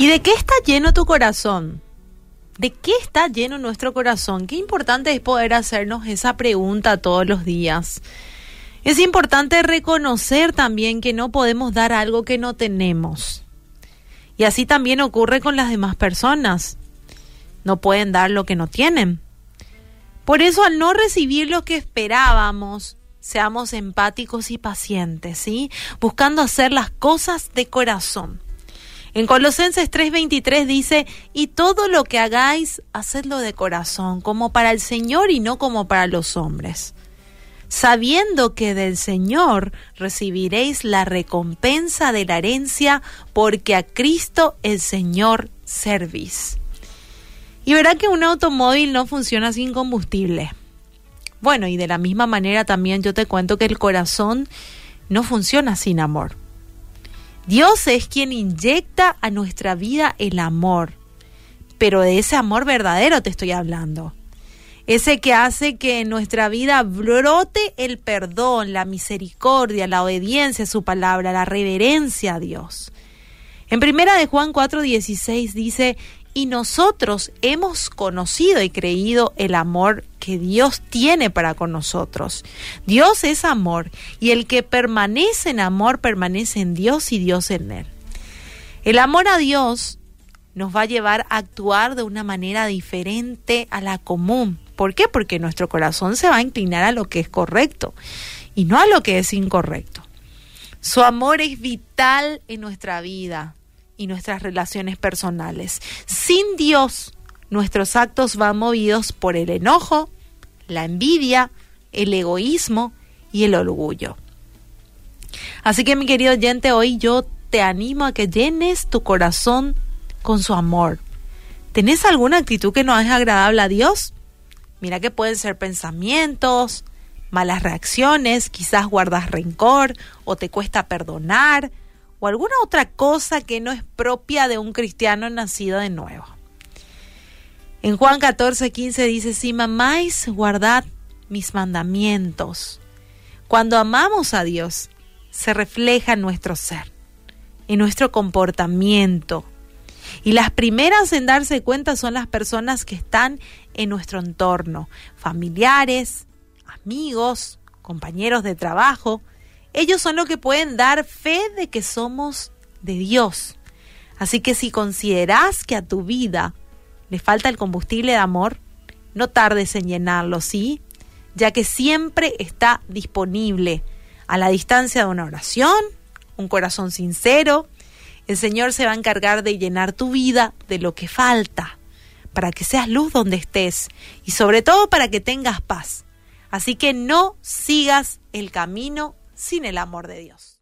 ¿Y de qué está lleno tu corazón? ¿De qué está lleno nuestro corazón? Qué importante es poder hacernos esa pregunta todos los días. Es importante reconocer también que no podemos dar algo que no tenemos. Y así también ocurre con las demás personas. No pueden dar lo que no tienen. Por eso al no recibir lo que esperábamos, seamos empáticos y pacientes, ¿sí? Buscando hacer las cosas de corazón. En Colosenses 3:23 dice, y todo lo que hagáis, hacedlo de corazón, como para el Señor y no como para los hombres, sabiendo que del Señor recibiréis la recompensa de la herencia, porque a Cristo el Señor servís. Y verá que un automóvil no funciona sin combustible. Bueno, y de la misma manera también yo te cuento que el corazón no funciona sin amor. Dios es quien inyecta a nuestra vida el amor, pero de ese amor verdadero te estoy hablando. Ese que hace que en nuestra vida brote el perdón, la misericordia, la obediencia a su palabra, la reverencia a Dios. En primera de Juan 4:16 dice, y nosotros hemos conocido y creído el amor que Dios tiene para con nosotros. Dios es amor y el que permanece en amor permanece en Dios y Dios en él. El amor a Dios nos va a llevar a actuar de una manera diferente a la común. ¿Por qué? Porque nuestro corazón se va a inclinar a lo que es correcto y no a lo que es incorrecto. Su amor es vital en nuestra vida y nuestras relaciones personales. Sin Dios, nuestros actos van movidos por el enojo, la envidia, el egoísmo y el orgullo. Así que mi querido oyente, hoy yo te animo a que llenes tu corazón con su amor. ¿Tenés alguna actitud que no es agradable a Dios? Mira que pueden ser pensamientos, malas reacciones, quizás guardas rencor o te cuesta perdonar, o alguna otra cosa que no es propia de un cristiano nacido de nuevo. En Juan 14, 15 dice, si mamáis, guardad mis mandamientos. Cuando amamos a Dios, se refleja en nuestro ser, en nuestro comportamiento. Y las primeras en darse cuenta son las personas que están en nuestro entorno, familiares, amigos, compañeros de trabajo, ellos son los que pueden dar fe de que somos de Dios. Así que si consideras que a tu vida le falta el combustible de amor, no tardes en llenarlo, ¿sí? Ya que siempre está disponible a la distancia de una oración, un corazón sincero. El Señor se va a encargar de llenar tu vida de lo que falta, para que seas luz donde estés y sobre todo para que tengas paz. Así que no sigas el camino sin el amor de Dios.